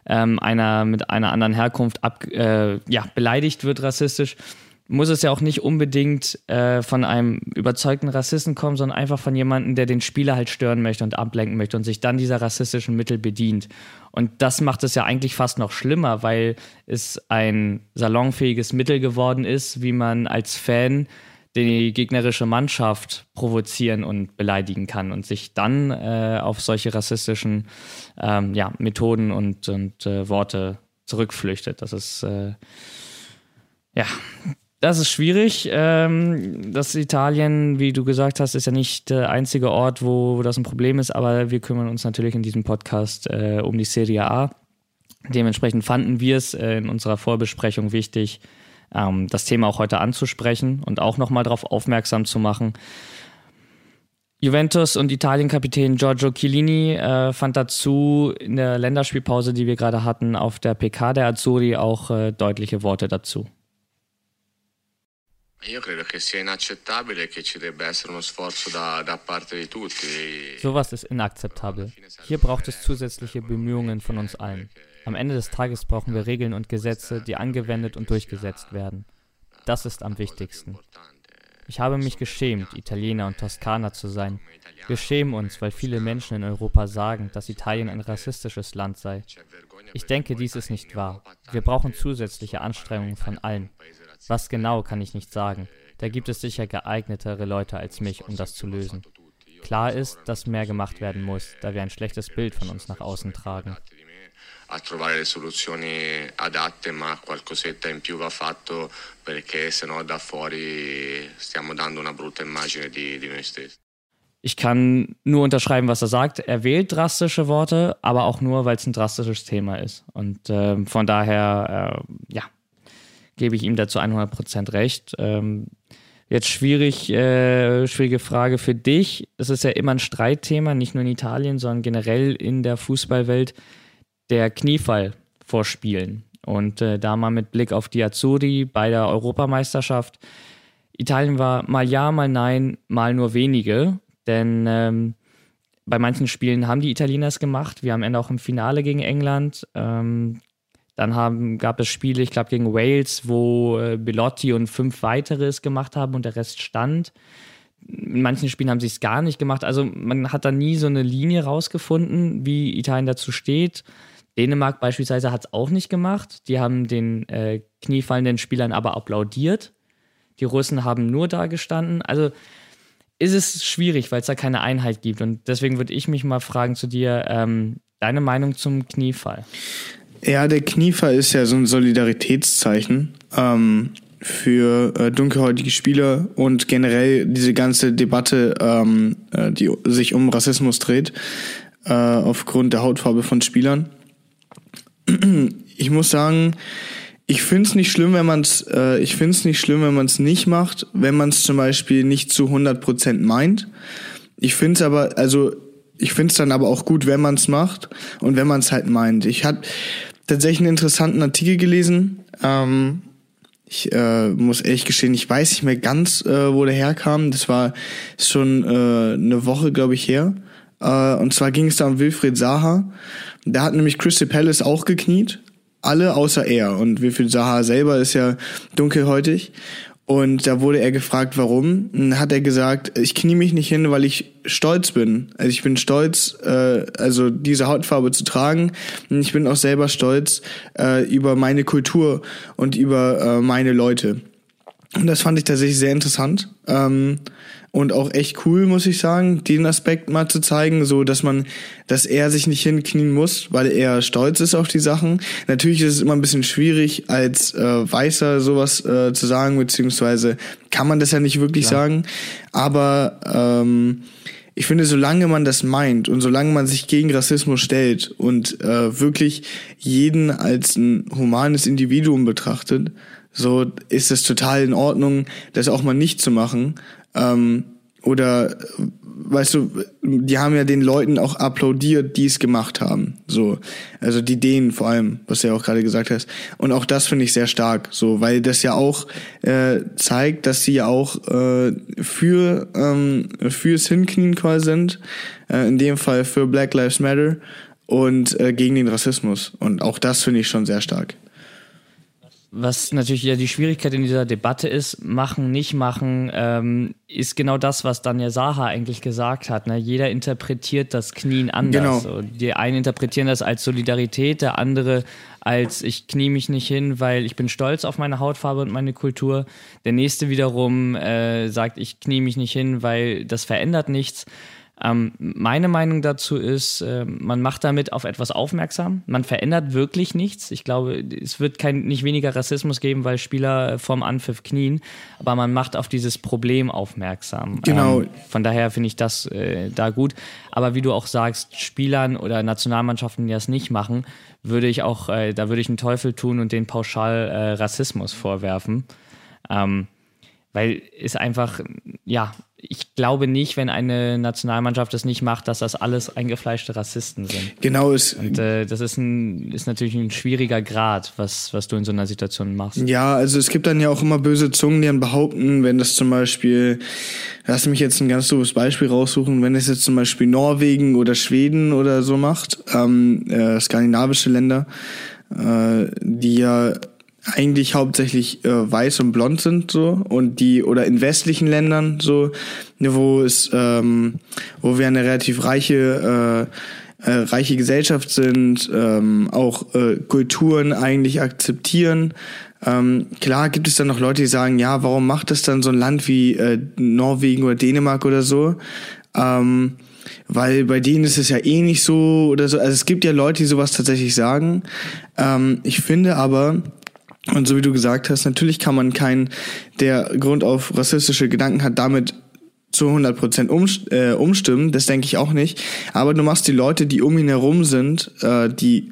ähm, einer mit einer anderen Herkunft ab, äh, ja, beleidigt wird rassistisch muss es ja auch nicht unbedingt äh, von einem überzeugten Rassisten kommen, sondern einfach von jemandem, der den Spieler halt stören möchte und ablenken möchte und sich dann dieser rassistischen Mittel bedient. Und das macht es ja eigentlich fast noch schlimmer, weil es ein salonfähiges Mittel geworden ist, wie man als Fan die gegnerische Mannschaft provozieren und beleidigen kann und sich dann äh, auf solche rassistischen ähm, ja, Methoden und, und äh, Worte zurückflüchtet. Das ist äh, ja das ist schwierig. Ähm, das Italien, wie du gesagt hast, ist ja nicht der einzige Ort, wo, das ein Problem ist, aber wir kümmern uns natürlich in diesem Podcast äh, um die Serie A. Dementsprechend fanden wir es äh, in unserer Vorbesprechung wichtig, ähm, das Thema auch heute anzusprechen und auch nochmal darauf aufmerksam zu machen. Juventus und Italien-Kapitän Giorgio Chiellini äh, fand dazu in der Länderspielpause, die wir gerade hatten, auf der PK der Azzurri auch äh, deutliche Worte dazu. Io credo che sia inaccettabile che ci debba essere uno sforzo da, da parte di tutti. Sowas ist inakzeptabel. Hier braucht es zusätzliche Bemühungen von uns allen. Am Ende des Tages brauchen wir Regeln und Gesetze, die angewendet und durchgesetzt werden. Das ist am wichtigsten. Ich habe mich geschämt, Italiener und Toskaner zu sein. Wir schämen uns, weil viele Menschen in Europa sagen, dass Italien ein rassistisches Land sei. Ich denke, dies ist nicht wahr. Wir brauchen zusätzliche Anstrengungen von allen. Was genau kann ich nicht sagen. Da gibt es sicher geeignetere Leute als mich, um das zu lösen. Klar ist, dass mehr gemacht werden muss, da wir ein schlechtes Bild von uns nach außen tragen. A trovare le soluzioni adatte, ma qualcosetta in più va fatto perché sennò da fuori stiamo dando una brutta immagine di, di noi stessi. Ich kann nur unterschreiben, was er sagt. Er wählt drastische Worte, aber auch nur, weil es ein drastisches Thema ist. Und äh, von daher, äh, ja, gebe ich ihm dazu 100% recht. Ähm, jetzt schwierig, äh, schwierige Frage für dich. Es ist ja immer ein Streitthema, nicht nur in Italien, sondern generell in der Fußballwelt, der Kniefall vor Spielen. Und äh, da mal mit Blick auf die Azzurri bei der Europameisterschaft. Italien war mal ja, mal nein, mal nur wenige. Denn ähm, bei manchen Spielen haben die Italiener es gemacht. Wir haben Ende auch im Finale gegen England. Ähm, dann haben, gab es Spiele, ich glaube, gegen Wales, wo äh, Belotti und fünf weitere es gemacht haben und der Rest stand. In manchen Spielen haben sie es gar nicht gemacht. Also man hat da nie so eine Linie rausgefunden, wie Italien dazu steht. Dänemark beispielsweise hat es auch nicht gemacht. Die haben den äh, kniefallenden Spielern aber applaudiert. Die Russen haben nur da gestanden. Also ist es schwierig, weil es da keine Einheit gibt. Und deswegen würde ich mich mal fragen zu dir, ähm, deine Meinung zum Kniefall. Ja, der Kniefall ist ja so ein Solidaritätszeichen ähm, für äh, dunkelhäutige Spieler und generell diese ganze Debatte, ähm, äh, die sich um Rassismus dreht, äh, aufgrund der Hautfarbe von Spielern. [clears throat] Ich muss sagen, ich finde es nicht schlimm, wenn man es, äh, ich finde es nicht schlimm, wenn man es nicht macht, wenn man es zum Beispiel nicht zu 100% meint. Ich finde es aber, also ich finde es dann aber auch gut, wenn man es macht und wenn man es halt meint. Ich habe tatsächlich einen interessanten Artikel gelesen. Ähm, ich äh, muss ehrlich gestehen, ich weiß nicht mehr ganz, äh, wo der herkam. Das war schon äh, eine Woche, glaube ich, her. Äh, und zwar ging es da um Wilfried Saha. Da hat nämlich Crystal Palace auch gekniet alle außer er. Und Wilfried Zaha selber ist ja dunkelhäutig. Und da wurde er gefragt, warum. Und hat er gesagt, ich knie mich nicht hin, weil ich stolz bin. Also ich bin stolz, äh, also diese Hautfarbe zu tragen. Und ich bin auch selber stolz äh, über meine Kultur und über äh, meine Leute. Und das fand ich tatsächlich sehr interessant. Ähm, und auch echt cool, muss ich sagen, den Aspekt mal zu zeigen, so dass man, dass er sich nicht hinknien muss, weil er stolz ist auf die Sachen. Natürlich ist es immer ein bisschen schwierig, als äh, Weißer sowas äh, zu sagen, beziehungsweise kann man das ja nicht wirklich Klar. sagen. Aber ähm, ich finde, solange man das meint und solange man sich gegen Rassismus stellt und äh, wirklich jeden als ein humanes Individuum betrachtet, so ist es total in Ordnung, das auch mal nicht zu machen. Ähm, oder weißt du, die haben ja den Leuten auch applaudiert, die es gemacht haben. So, also die denen vor allem, was du ja auch gerade gesagt hast. Und auch das finde ich sehr stark, so, weil das ja auch äh, zeigt, dass sie ja auch äh, für ähm, fürs Hinknien quasi sind. Äh, in dem Fall für Black Lives Matter und äh, gegen den Rassismus. Und auch das finde ich schon sehr stark was natürlich ja die Schwierigkeit in dieser Debatte ist, machen, nicht machen, ähm, ist genau das, was Daniel Saha eigentlich gesagt hat. Ne? Jeder interpretiert das Knien anders. Genau. So, die einen interpretieren das als Solidarität, der andere als ich knie mich nicht hin, weil ich bin stolz auf meine Hautfarbe und meine Kultur. Der nächste wiederum äh, sagt, ich knie mich nicht hin, weil das verändert nichts. Ähm, meine Meinung dazu ist, äh, man macht damit auf etwas aufmerksam. Man verändert wirklich nichts. Ich glaube, es wird kein, nicht weniger Rassismus geben, weil Spieler vom Anpfiff knien, aber man macht auf dieses Problem aufmerksam. Genau. Ähm, von daher finde ich das äh, da gut. Aber wie du auch sagst, Spielern oder Nationalmannschaften, die das nicht machen, würde ich auch, äh, da würde ich einen Teufel tun und den pauschal äh, Rassismus vorwerfen. Ähm, weil es einfach, ja, ich glaube nicht, wenn eine Nationalmannschaft das nicht macht, dass das alles eingefleischte Rassisten sind. Genau ist. Und äh, das ist, ein, ist natürlich ein schwieriger Grad, was, was du in so einer Situation machst. Ja, also es gibt dann ja auch immer böse Zungen, die dann behaupten, wenn das zum Beispiel, lass mich jetzt ein ganz doofes Beispiel raussuchen, wenn es jetzt zum Beispiel Norwegen oder Schweden oder so macht, ähm, äh, skandinavische Länder, äh, die ja eigentlich hauptsächlich äh, weiß und blond sind so. Und die oder in westlichen Ländern so ne, wo es ähm, wo wir eine relativ reiche äh, äh, reiche Gesellschaft sind ähm, auch äh, Kulturen eigentlich akzeptieren. Ähm, klar gibt es dann noch Leute die sagen ja warum macht das dann so ein Land wie äh, Norwegen oder Dänemark oder so? Ähm, weil bei denen ist es ja eh nicht so oder so. Also es gibt ja Leute die sowas tatsächlich sagen. Ähm, ich finde aber und so wie du gesagt hast, natürlich kann man keinen, der Grund auf rassistische Gedanken hat, damit zu 100 Prozent um, äh, umstimmen. Das denke ich auch nicht. Aber du machst die Leute, die um ihn herum sind, äh, die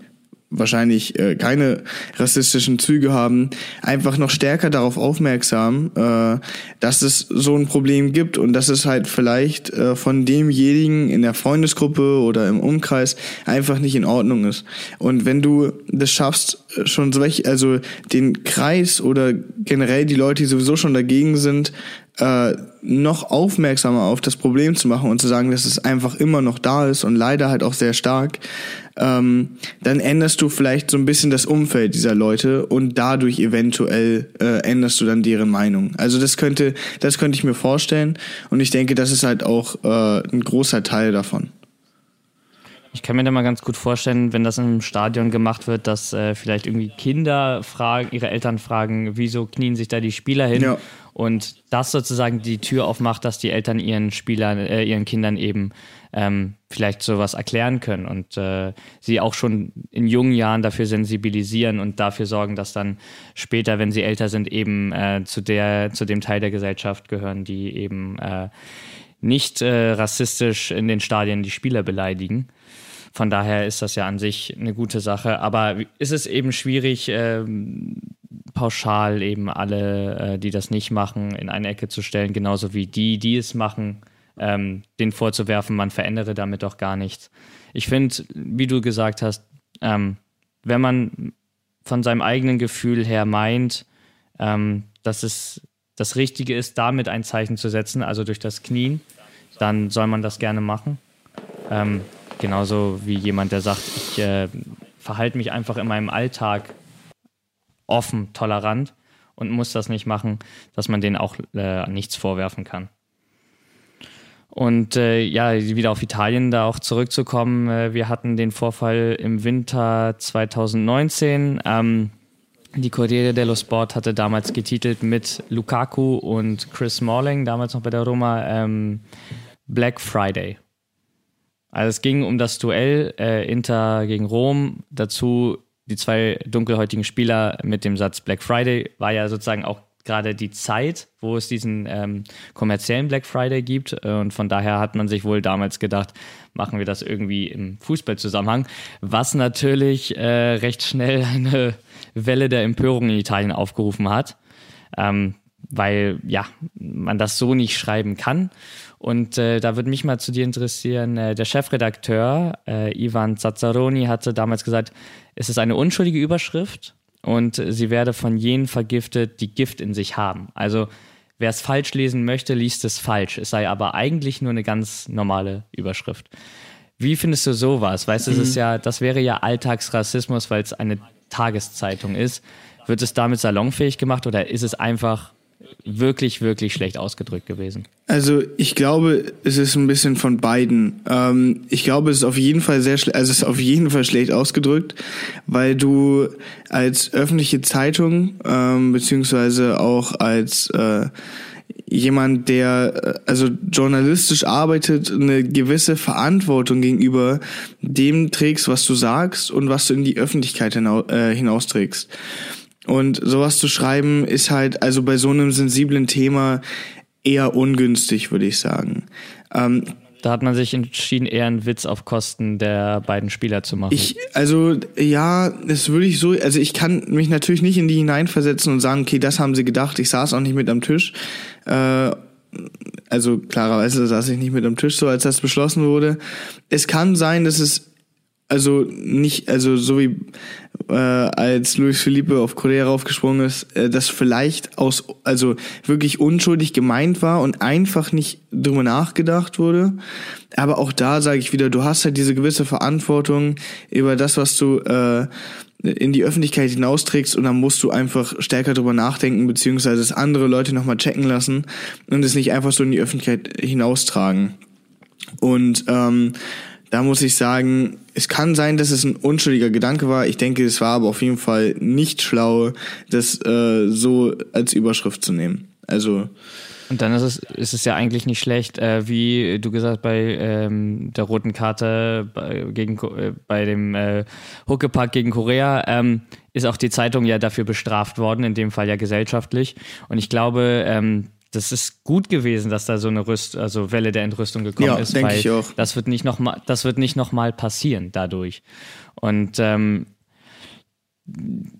wahrscheinlich äh, keine rassistischen Züge haben, einfach noch stärker darauf aufmerksam, äh, dass es so ein Problem gibt und dass es halt vielleicht äh, von demjenigen in der Freundesgruppe oder im Umkreis einfach nicht in Ordnung ist. Und wenn du das schaffst, äh, schon solch, also den Kreis oder generell die Leute, die sowieso schon dagegen sind, äh, noch aufmerksamer auf das Problem zu machen und zu sagen, dass es einfach immer noch da ist und leider halt auch sehr stark, ähm, dann änderst du vielleicht so ein bisschen das Umfeld dieser Leute und dadurch eventuell äh, änderst du dann deren Meinung. Also das könnte, das könnte ich mir vorstellen und ich denke, das ist halt auch äh, ein großer Teil davon. Ich kann mir da mal ganz gut vorstellen, wenn das im Stadion gemacht wird, dass äh, vielleicht irgendwie Kinder fragen, ihre Eltern fragen, wieso knien sich da die Spieler hin? Ja. Und das sozusagen die Tür aufmacht, dass die Eltern ihren Spielern, äh, ihren Kindern eben ähm, vielleicht sowas erklären können und äh, sie auch schon in jungen Jahren dafür sensibilisieren und dafür sorgen, dass dann später, wenn sie älter sind, eben äh, zu der, zu dem Teil der Gesellschaft gehören, die eben äh, nicht äh, rassistisch in den Stadien die Spieler beleidigen. Von daher ist das ja an sich eine gute Sache. Aber ist es eben schwierig, ähm, pauschal eben alle, äh, die das nicht machen, in eine Ecke zu stellen, genauso wie die, die es machen, ähm, den vorzuwerfen, man verändere damit doch gar nichts. Ich finde, wie du gesagt hast, ähm, wenn man von seinem eigenen Gefühl her meint, ähm, dass es das Richtige ist, damit ein Zeichen zu setzen, also durch das Knien, dann soll man das gerne machen. Ähm, Genauso wie jemand, der sagt, ich äh, verhalte mich einfach in meinem Alltag offen, tolerant und muss das nicht machen, dass man denen auch äh, nichts vorwerfen kann. Und äh, ja, wieder auf Italien da auch zurückzukommen. Äh, wir hatten den Vorfall im Winter 2019. Ähm, die Corriere dello Sport hatte damals getitelt mit Lukaku und Chris Smalling, damals noch bei der Roma, ähm, Black Friday. Also es ging um das Duell äh, Inter gegen Rom. Dazu die zwei dunkelhäutigen Spieler mit dem Satz Black Friday war ja sozusagen auch gerade die Zeit, wo es diesen ähm, kommerziellen Black Friday gibt. Und von daher hat man sich wohl damals gedacht, machen wir das irgendwie im Fußballzusammenhang, was natürlich äh, recht schnell [laughs] eine Welle der Empörung in Italien aufgerufen hat. Ähm, weil ja, man das so nicht schreiben kann. Und äh, da würde mich mal zu dir interessieren, äh, der Chefredakteur äh, Ivan Zazzaroni hatte damals gesagt, es ist eine unschuldige Überschrift und sie werde von jenen vergiftet, die Gift in sich haben. Also wer es falsch lesen möchte, liest es falsch. Es sei aber eigentlich nur eine ganz normale Überschrift. Wie findest du sowas? Weißt du, mhm. es ist ja, das wäre ja Alltagsrassismus, weil es eine Tageszeitung ist. Wird es damit salonfähig gemacht oder ist es einfach wirklich, wirklich schlecht ausgedrückt gewesen. Also ich glaube, es ist ein bisschen von beiden. Ähm, ich glaube, es ist auf jeden Fall sehr schlecht, also es ist auf jeden Fall schlecht ausgedrückt, weil du als öffentliche Zeitung ähm, beziehungsweise auch als äh, jemand, der äh, also journalistisch arbeitet, eine gewisse Verantwortung gegenüber dem trägst, was du sagst und was du in die Öffentlichkeit hinaus, äh, hinausträgst. Und sowas zu schreiben ist halt also bei so einem sensiblen Thema eher ungünstig, würde ich sagen. Ähm, da hat man sich entschieden, eher einen Witz auf Kosten der beiden Spieler zu machen. Ich, also, ja, das würde ich so, also ich kann mich natürlich nicht in die hineinversetzen und sagen, okay, das haben sie gedacht, ich saß auch nicht mit am Tisch. Äh, also klarerweise saß ich nicht mit am Tisch, so als das beschlossen wurde. Es kann sein, dass es also nicht, also so wie äh, als Luis Felipe auf Korea raufgesprungen ist, äh, das vielleicht aus, also wirklich unschuldig gemeint war und einfach nicht drüber nachgedacht wurde. Aber auch da sage ich wieder, du hast halt diese gewisse Verantwortung über das, was du äh, in die Öffentlichkeit hinausträgst und dann musst du einfach stärker drüber nachdenken, beziehungsweise es andere Leute nochmal checken lassen und es nicht einfach so in die Öffentlichkeit hinaustragen. Und ähm, da muss ich sagen, es kann sein, dass es ein unschuldiger Gedanke war. Ich denke, es war aber auf jeden Fall nicht schlau, das äh, so als Überschrift zu nehmen. Also und dann ist es, ist es ja eigentlich nicht schlecht, äh, wie du gesagt bei ähm, der roten Karte bei, gegen, äh, bei dem äh, Huckepack gegen Korea ähm, ist auch die Zeitung ja dafür bestraft worden, in dem Fall ja gesellschaftlich. Und ich glaube, ähm, das ist gut gewesen, dass da so eine Rüst, also Welle der Entrüstung gekommen ja, ist, weil ich auch. das wird nicht noch mal, das wird nicht noch mal passieren dadurch. Und ähm,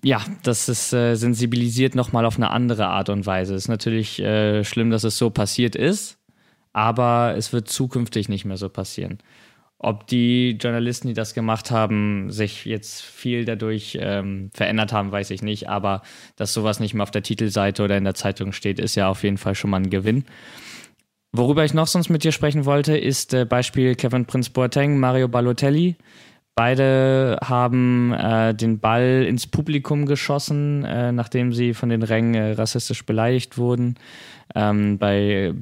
ja, das ist äh, sensibilisiert noch mal auf eine andere Art und Weise. Ist natürlich äh, schlimm, dass es so passiert ist, aber es wird zukünftig nicht mehr so passieren. Ob die Journalisten, die das gemacht haben, sich jetzt viel dadurch ähm, verändert haben, weiß ich nicht. Aber dass sowas nicht mehr auf der Titelseite oder in der Zeitung steht, ist ja auf jeden Fall schon mal ein Gewinn. Worüber ich noch sonst mit dir sprechen wollte, ist äh, Beispiel Kevin Prince Boateng, Mario Balotelli. Beide haben äh, den Ball ins Publikum geschossen, äh, nachdem sie von den Rängen äh, rassistisch beleidigt wurden. Ähm, bei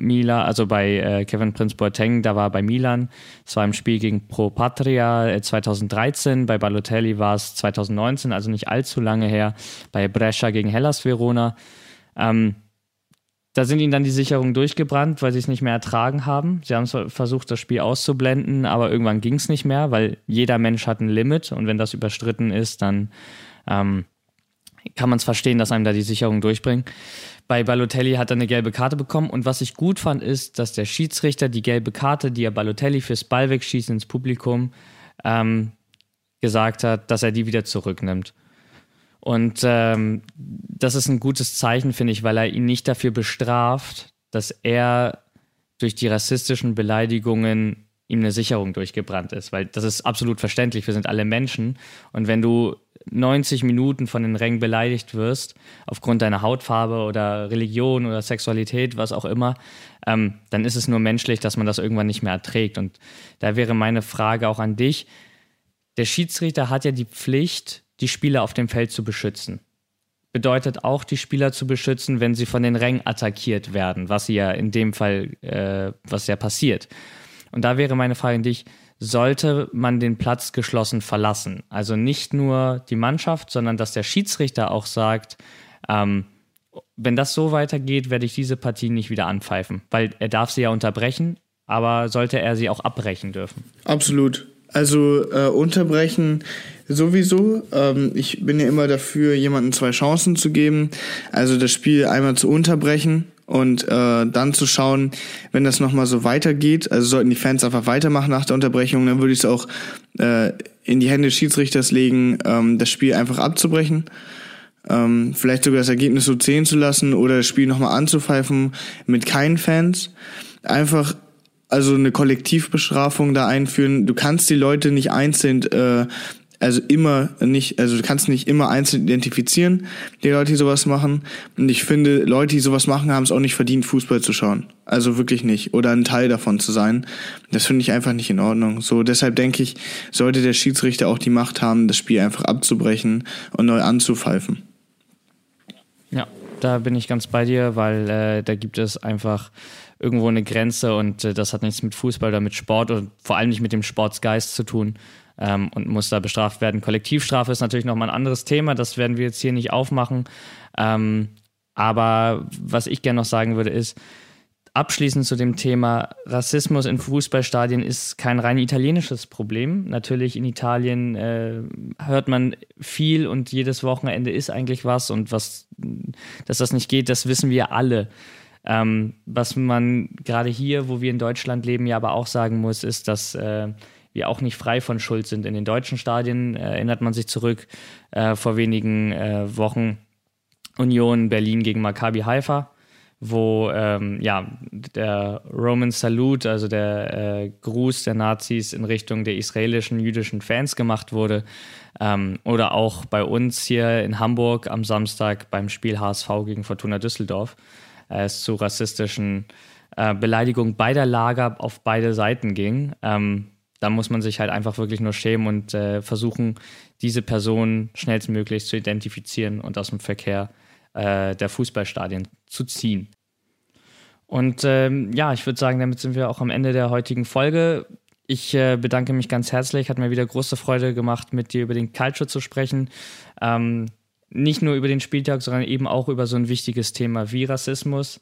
Milan, also bei äh, Kevin Prince Boateng, da war bei Milan, es war im Spiel gegen Pro Patria 2013, äh, bei Balotelli war es 2019, also nicht allzu lange her, bei Brescia gegen Hellas Verona. Ähm, da sind ihnen dann die Sicherungen durchgebrannt, weil sie es nicht mehr ertragen haben. Sie haben versucht, das Spiel auszublenden, aber irgendwann ging es nicht mehr, weil jeder Mensch hat ein Limit und wenn das überstritten ist, dann ähm, kann man es verstehen, dass einem da die Sicherungen durchbringen. Bei Balotelli hat er eine gelbe Karte bekommen und was ich gut fand, ist, dass der Schiedsrichter die gelbe Karte, die er Balotelli fürs Ballwegschießen ins Publikum ähm, gesagt hat, dass er die wieder zurücknimmt. Und ähm, das ist ein gutes Zeichen, finde ich, weil er ihn nicht dafür bestraft, dass er durch die rassistischen Beleidigungen ihm eine Sicherung durchgebrannt ist, weil das ist absolut verständlich. Wir sind alle Menschen und wenn du 90 Minuten von den Rängen beleidigt wirst, aufgrund deiner Hautfarbe oder Religion oder Sexualität, was auch immer, ähm, dann ist es nur menschlich, dass man das irgendwann nicht mehr erträgt. Und da wäre meine Frage auch an dich. Der Schiedsrichter hat ja die Pflicht, die Spieler auf dem Feld zu beschützen. Bedeutet auch, die Spieler zu beschützen, wenn sie von den Rängen attackiert werden, was ja in dem Fall, äh, was ja passiert. Und da wäre meine Frage an dich, sollte man den Platz geschlossen verlassen? Also nicht nur die Mannschaft, sondern dass der Schiedsrichter auch sagt, ähm, wenn das so weitergeht, werde ich diese Partie nicht wieder anpfeifen, weil er darf sie ja unterbrechen, aber sollte er sie auch abbrechen dürfen? Absolut. Also äh, unterbrechen sowieso. Ähm, ich bin ja immer dafür, jemanden zwei Chancen zu geben. Also das Spiel einmal zu unterbrechen und äh, dann zu schauen, wenn das nochmal so weitergeht. Also sollten die Fans einfach weitermachen nach der Unterbrechung, dann würde ich es auch äh, in die Hände des Schiedsrichters legen, ähm, das Spiel einfach abzubrechen. Ähm, vielleicht sogar das Ergebnis so zählen zu lassen oder das Spiel nochmal anzupfeifen mit keinen Fans. Einfach also eine Kollektivbestrafung da einführen. Du kannst die Leute nicht einzeln, äh, also immer nicht, also du kannst nicht immer einzeln identifizieren, die Leute, die sowas machen. Und ich finde, Leute, die sowas machen, haben es auch nicht verdient, Fußball zu schauen. Also wirklich nicht. Oder ein Teil davon zu sein. Das finde ich einfach nicht in Ordnung. So, deshalb denke ich, sollte der Schiedsrichter auch die Macht haben, das Spiel einfach abzubrechen und neu anzupfeifen. Ja, da bin ich ganz bei dir, weil äh, da gibt es einfach irgendwo eine Grenze und äh, das hat nichts mit Fußball oder mit Sport und vor allem nicht mit dem Sportsgeist zu tun ähm, und muss da bestraft werden. Kollektivstrafe ist natürlich nochmal ein anderes Thema, das werden wir jetzt hier nicht aufmachen. Ähm, aber was ich gerne noch sagen würde, ist, abschließend zu dem Thema Rassismus in Fußballstadien ist kein rein italienisches Problem. Natürlich in Italien äh, hört man viel und jedes Wochenende ist eigentlich was und was, dass das nicht geht, das wissen wir alle. Ähm, was man gerade hier, wo wir in Deutschland leben, ja aber auch sagen muss, ist, dass äh, wir auch nicht frei von Schuld sind. In den deutschen Stadien äh, erinnert man sich zurück äh, vor wenigen äh, Wochen Union Berlin gegen Maccabi Haifa, wo ähm, ja der Roman Salute, also der äh, Gruß der Nazis in Richtung der israelischen jüdischen Fans gemacht wurde. Ähm, oder auch bei uns hier in Hamburg am Samstag beim Spiel HSV gegen Fortuna Düsseldorf es zu rassistischen äh, Beleidigungen beider Lager auf beide Seiten ging. Ähm, da muss man sich halt einfach wirklich nur schämen und äh, versuchen, diese Person schnellstmöglich zu identifizieren und aus dem Verkehr äh, der Fußballstadien zu ziehen. Und ähm, ja, ich würde sagen, damit sind wir auch am Ende der heutigen Folge. Ich äh, bedanke mich ganz herzlich. Hat mir wieder große Freude gemacht, mit dir über den Culture zu sprechen. Ähm, nicht nur über den Spieltag, sondern eben auch über so ein wichtiges Thema wie Rassismus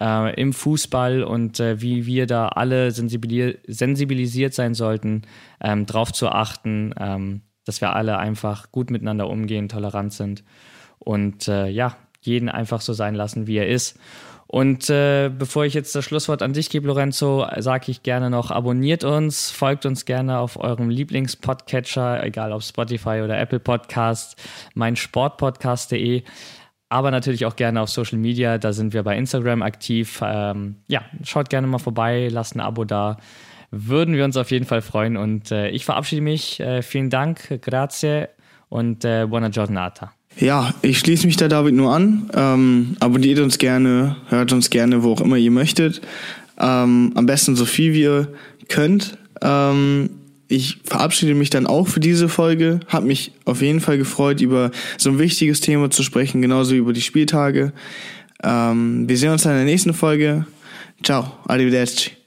äh, im Fußball und äh, wie wir da alle sensibilisiert sein sollten, ähm, darauf zu achten, ähm, dass wir alle einfach gut miteinander umgehen, tolerant sind und äh, ja, jeden einfach so sein lassen, wie er ist. Und äh, bevor ich jetzt das Schlusswort an dich gebe, Lorenzo, sage ich gerne noch, abonniert uns, folgt uns gerne auf eurem Lieblingspodcatcher, egal ob Spotify oder Apple Podcast, meinsportpodcast.de, aber natürlich auch gerne auf Social Media, da sind wir bei Instagram aktiv. Ähm, ja, schaut gerne mal vorbei, lasst ein Abo da. würden wir uns auf jeden Fall freuen. Und äh, ich verabschiede mich. Äh, vielen Dank, grazie und äh, buona giornata. Ja, ich schließe mich da David nur an. Ähm, abonniert uns gerne, hört uns gerne, wo auch immer ihr möchtet. Ähm, am besten so viel wie ihr könnt. Ähm, ich verabschiede mich dann auch für diese Folge. Hab mich auf jeden Fall gefreut, über so ein wichtiges Thema zu sprechen, genauso wie über die Spieltage. Ähm, wir sehen uns dann in der nächsten Folge. Ciao, arrivederci.